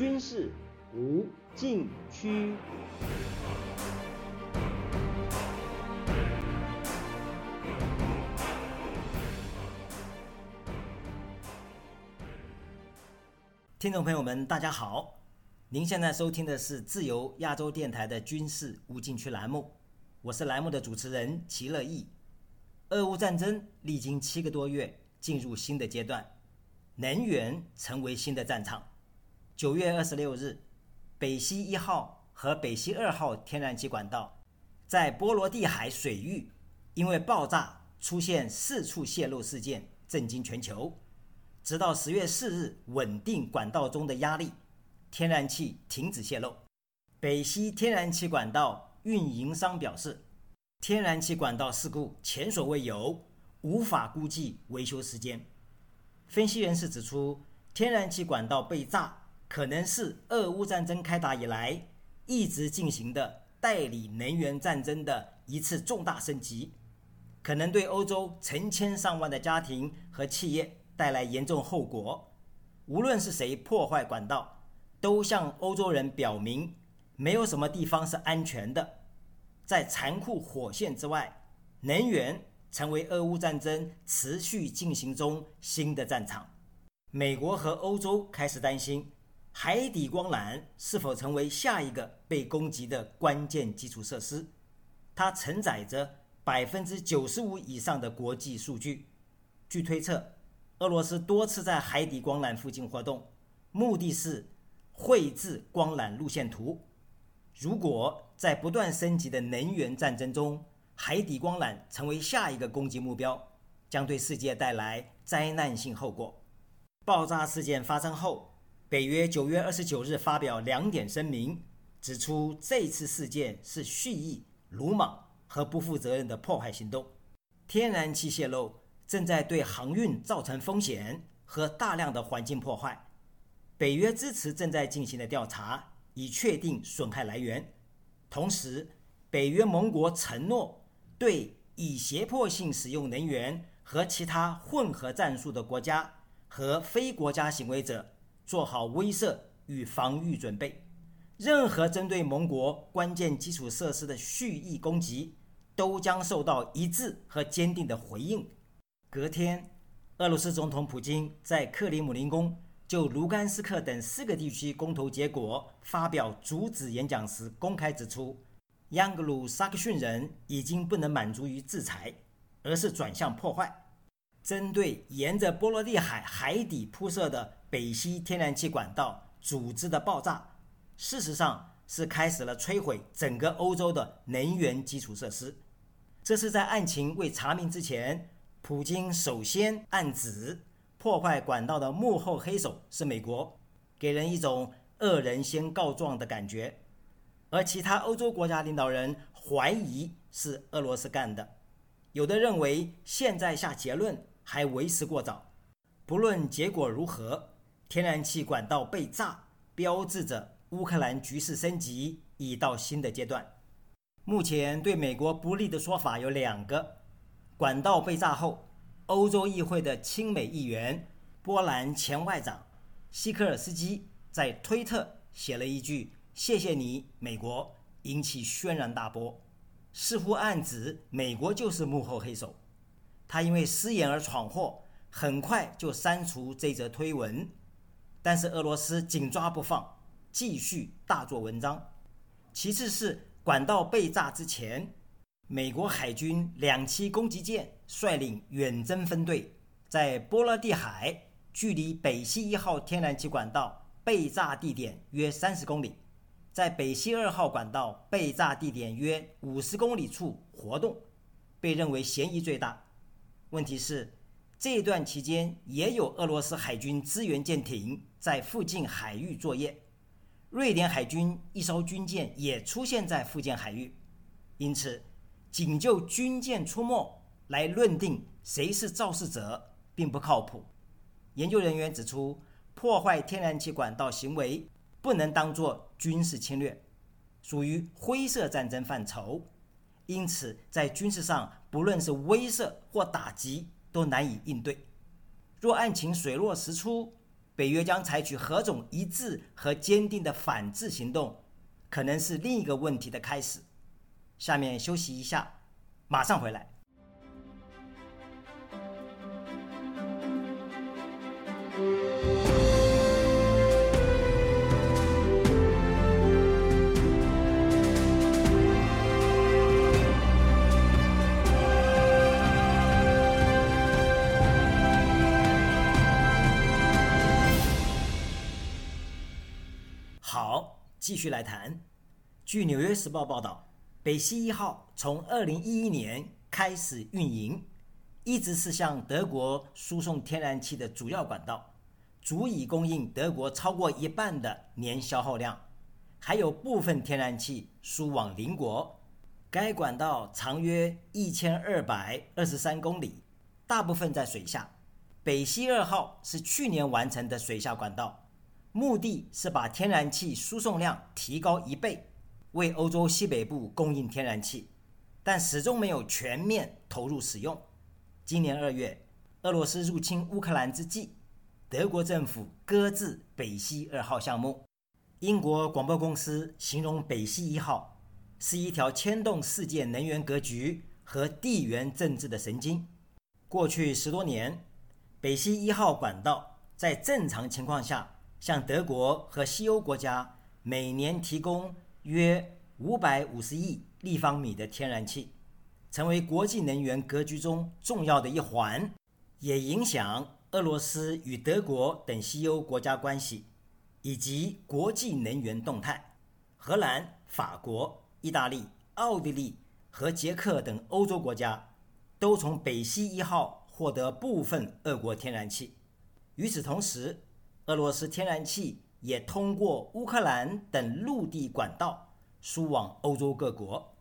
军事无禁区。听众朋友们，大家好！您现在收听的是自由亚洲电台的军事无禁区栏目，我是栏目的主持人齐乐意。俄乌战争历经七个多月，进入新的阶段，能源成为新的战场。九月二十六日，北溪一号和北溪二号天然气管道在波罗的海水域因为爆炸出现四处泄漏事件，震惊全球。直到十月四日稳定管道中的压力，天然气停止泄漏。北溪天然气管道运营商表示，天然气管道事故前所未有，无法估计维修时间。分析人士指出，天然气管道被炸可能是俄乌战争开打以来一直进行的代理能源战争的一次重大升级，可能对欧洲成千上万的家庭和企业。带来严重后果。无论是谁破坏管道，都向欧洲人表明，没有什么地方是安全的。在残酷火线之外，能源成为俄乌战争持续进行中新的战场。美国和欧洲开始担心，海底光缆是否成为下一个被攻击的关键基础设施。它承载着百分之九十五以上的国际数据。据推测。俄罗斯多次在海底光缆附近活动，目的是绘制光缆路线图。如果在不断升级的能源战争中，海底光缆成为下一个攻击目标，将对世界带来灾难性后果。爆炸事件发生后，北约九月二十九日发表两点声明，指出这次事件是蓄意、鲁莽和不负责任的破坏行动。天然气泄漏。正在对航运造成风险和大量的环境破坏。北约支持正在进行的调查，以确定损害来源。同时，北约盟国承诺对以胁迫性使用能源和其他混合战术的国家和非国家行为者做好威慑与防御准备。任何针对盟国关键基础设施的蓄意攻击，都将受到一致和坚定的回应。隔天，俄罗斯总统普京在克里姆林宫就卢甘斯克等四个地区公投结果发表主旨演讲时，公开指出，央格鲁萨克逊人已经不能满足于制裁，而是转向破坏。针对沿着波罗的海海底铺设的北溪天然气管道组织的爆炸，事实上是开始了摧毁整个欧洲的能源基础设施。这是在案情未查明之前。普京首先暗指破坏管道的幕后黑手是美国，给人一种恶人先告状的感觉。而其他欧洲国家领导人怀疑是俄罗斯干的，有的认为现在下结论还为时过早。不论结果如何，天然气管道被炸，标志着乌克兰局势升级已到新的阶段。目前对美国不利的说法有两个。管道被炸后，欧洲议会的亲美议员、波兰前外长希科尔斯基在推特写了一句“谢谢你，美国”，引起轩然大波，似乎暗指美国就是幕后黑手。他因为失言而闯祸，很快就删除这则推文。但是俄罗斯紧抓不放，继续大做文章。其次是管道被炸之前。美国海军两栖攻击舰率领远征分队，在波罗的海距离北溪一号天然气管道被炸地点约三十公里，在北溪二号管道被炸地点约五十公里处活动，被认为嫌疑最大。问题是，这段期间也有俄罗斯海军支援舰艇在附近海域作业，瑞典海军一艘军舰也出现在附近海域，因此。仅就军舰出没来论定谁是肇事者，并不靠谱。研究人员指出，破坏天然气管道行为不能当作军事侵略，属于灰色战争范畴。因此，在军事上，不论是威慑或打击，都难以应对。若案情水落石出，北约将采取何种一致和坚定的反制行动，可能是另一个问题的开始。下面休息一下，马上回来。好，继续来谈。据《纽约时报》报道，北溪一号从2011年开始运营，一直是向德国输送天然气的主要管道，足以供应德国超过一半的年消耗量，还有部分天然气输往邻国。该管道长约1223公里，大部分在水下。北溪二号是去年完成的水下管道。目的是把天然气输送量提高一倍，为欧洲西北部供应天然气，但始终没有全面投入使用。今年二月，俄罗斯入侵乌克兰之际，德国政府搁置北溪二号项目。英国广播公司形容北溪一号是一条牵动世界能源格局和地缘政治的神经。过去十多年，北溪一号管道在正常情况下。向德国和西欧国家每年提供约五百五十亿立方米的天然气，成为国际能源格局中重要的一环，也影响俄罗斯与德国等西欧国家关系以及国际能源动态。荷兰、法国、意大利、奥地利和捷克等欧洲国家都从北溪一号获得部分俄国天然气。与此同时，俄罗斯天然气也通过乌克兰等陆地管道输往欧洲各国。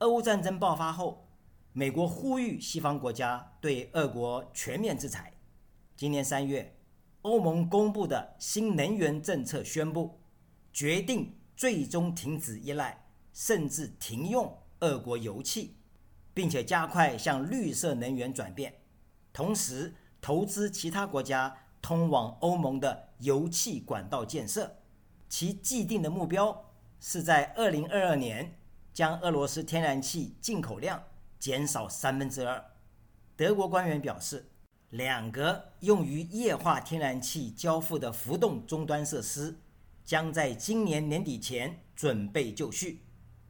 俄乌战争爆发后，美国呼吁西方国家对俄国全面制裁。今年三月，欧盟公布的新能源政策宣布，决定最终停止依赖甚至停用俄国油气，并且加快向绿色能源转变，同时投资其他国家。通往欧盟的油气管道建设，其既定的目标是在2022年将俄罗斯天然气进口量减少三分之二。德国官员表示，两个用于液化天然气交付的浮动终端设施将在今年年底前准备就绪，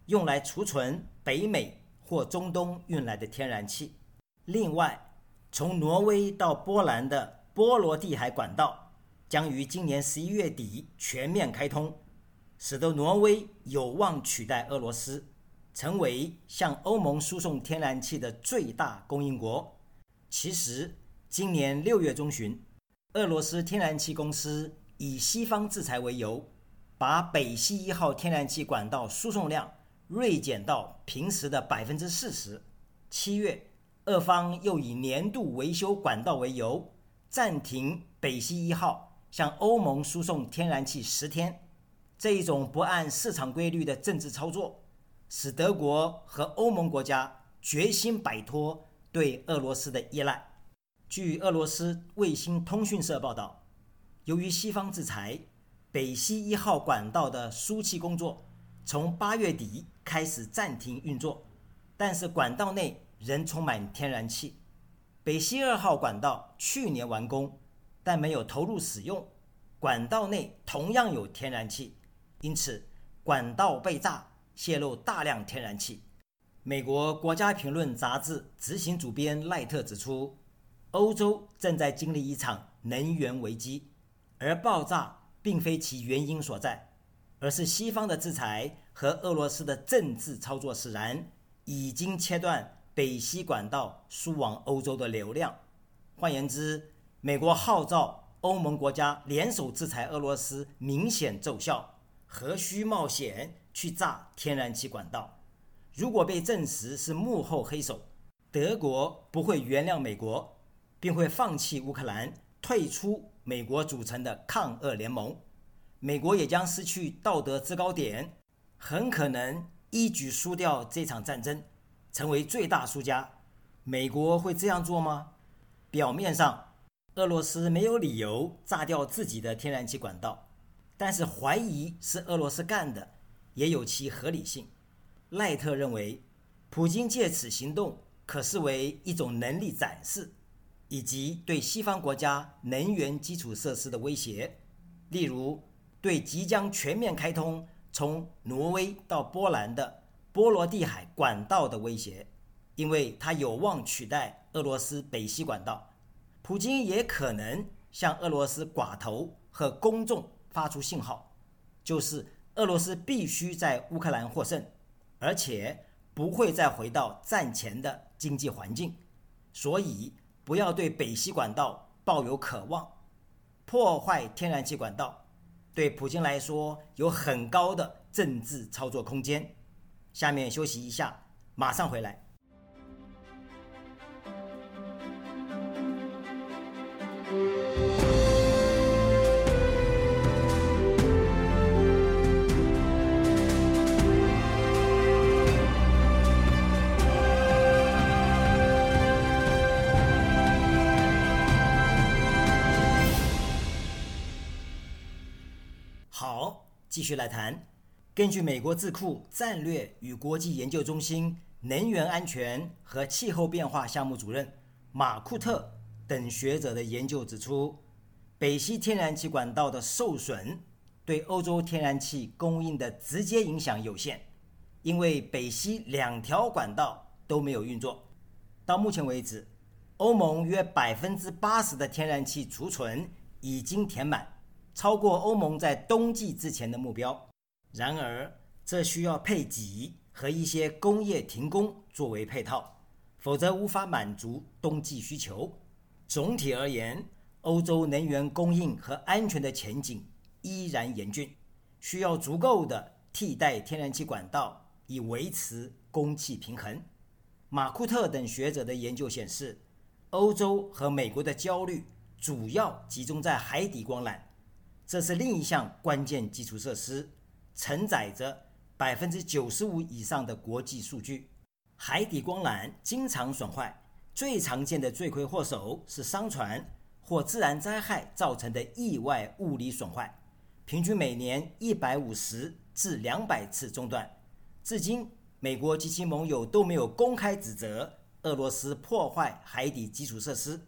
用来储存北美或中东运来的天然气。另外，从挪威到波兰的。波罗的海管道将于今年十一月底全面开通，使得挪威有望取代俄罗斯，成为向欧盟输送天然气的最大供应国。其实，今年六月中旬，俄罗斯天然气公司以西方制裁为由，把北溪一号天然气管道输送量锐减到平时的百分之四十。七月，俄方又以年度维修管道为由。暂停北溪一号向欧盟输送天然气十天，这一种不按市场规律的政治操作，使德国和欧盟国家决心摆脱对俄罗斯的依赖。据俄罗斯卫星通讯社报道，由于西方制裁，北溪一号管道的输气工作从八月底开始暂停运作，但是管道内仍充满天然气。北溪二号管道去年完工，但没有投入使用。管道内同样有天然气，因此管道被炸，泄露大量天然气。美国国家评论杂志执行主编赖特指出，欧洲正在经历一场能源危机，而爆炸并非其原因所在，而是西方的制裁和俄罗斯的政治操作使然，已经切断。北溪管道输往欧洲的流量，换言之，美国号召欧盟国家联手制裁俄罗斯，明显奏效。何须冒险去炸天然气管道？如果被证实是幕后黑手，德国不会原谅美国，并会放弃乌克兰，退出美国组成的抗俄联盟。美国也将失去道德制高点，很可能一举输掉这场战争。成为最大输家，美国会这样做吗？表面上，俄罗斯没有理由炸掉自己的天然气管道，但是怀疑是俄罗斯干的，也有其合理性。赖特认为，普京借此行动可视为一种能力展示，以及对西方国家能源基础设施的威胁，例如对即将全面开通从挪威到波兰的波罗的海管道的威胁，因为它有望取代俄罗斯北溪管道。普京也可能向俄罗斯寡头和公众发出信号，就是俄罗斯必须在乌克兰获胜。而且不会再回到战前的经济环境，所以不要对北溪管道抱有渴望。破坏天然气管道对普京来说有很高的政治操作空间。下面休息一下，马上回来。好继续来谈，根据美国智库战略与国际研究中心能源安全和气候变化项目主任马库特等学者的研究指出，北溪天然气管道的受损对欧洲天然气供应的直接影响有限，因为北溪两条管道都没有运作。到目前为止，欧盟约百分之八十的天然气储存已经填满。超过欧盟在冬季之前的目标，然而这需要配给和一些工业停工作为配套，否则无法满足冬季需求。总体而言，欧洲能源供应和安全的前景依然严峻，需要足够的替代天然气管道以维持供气平衡。马库特等学者的研究显示，欧洲和美国的焦虑主要集中在海底光缆。这是另一项关键基础设施，承载着百分之九十五以上的国际数据。海底光缆经常损坏，最常见的罪魁祸首是商船或自然灾害造成的意外物理损坏，平均每年一百五十至两百次中断。至今，美国及其盟友都没有公开指责俄罗斯破坏海底基础设施。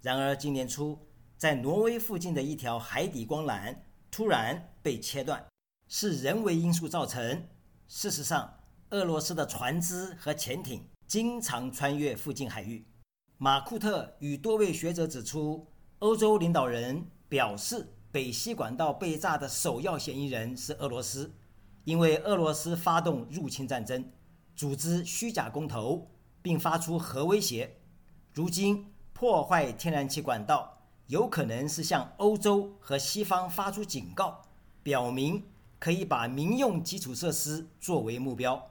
然而，今年初。在挪威附近的一条海底光缆突然被切断，是人为因素造成。事实上，俄罗斯的船只和潜艇经常穿越附近海域。马库特与多位学者指出，欧洲领导人表示，北溪管道被炸的首要嫌疑人是俄罗斯，因为俄罗斯发动入侵战争，组织虚假公投，并发出核威胁。如今破坏天然气管道。有可能是向欧洲和西方发出警告，表明可以把民用基础设施作为目标。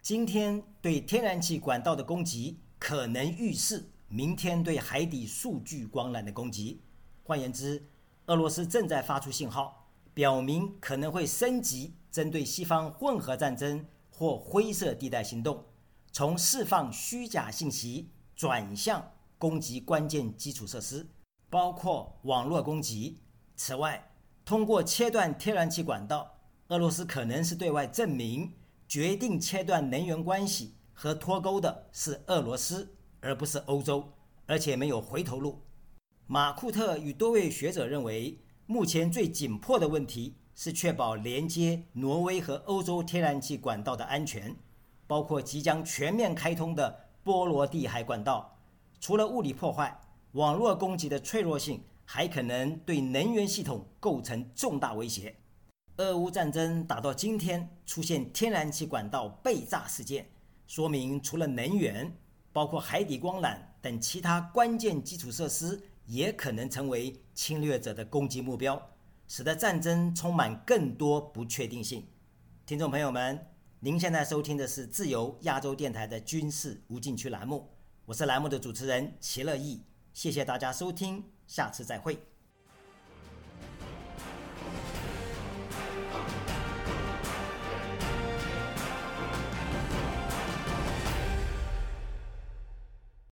今天对天然气管道的攻击，可能预示明天对海底数据光缆的攻击。换言之，俄罗斯正在发出信号，表明可能会升级针对西方混合战争或灰色地带行动，从释放虚假信息转向攻击关键基础设施。包括网络攻击。此外，通过切断天然气管道，俄罗斯可能是对外证明，决定切断能源关系和脱钩的是俄罗斯，而不是欧洲，而且没有回头路。马库特与多位学者认为，目前最紧迫的问题是确保连接挪威和欧洲天然气管道的安全，包括即将全面开通的波罗的海管道。除了物理破坏。网络攻击的脆弱性还可能对能源系统构成重大威胁。俄乌战争打到今天，出现天然气管道被炸事件，说明除了能源，包括海底光缆等其他关键基础设施也可能成为侵略者的攻击目标，使得战争充满更多不确定性。听众朋友们，您现在收听的是自由亚洲电台的军事无禁区栏目，我是栏目的主持人齐乐意。谢谢大家收听，下次再会。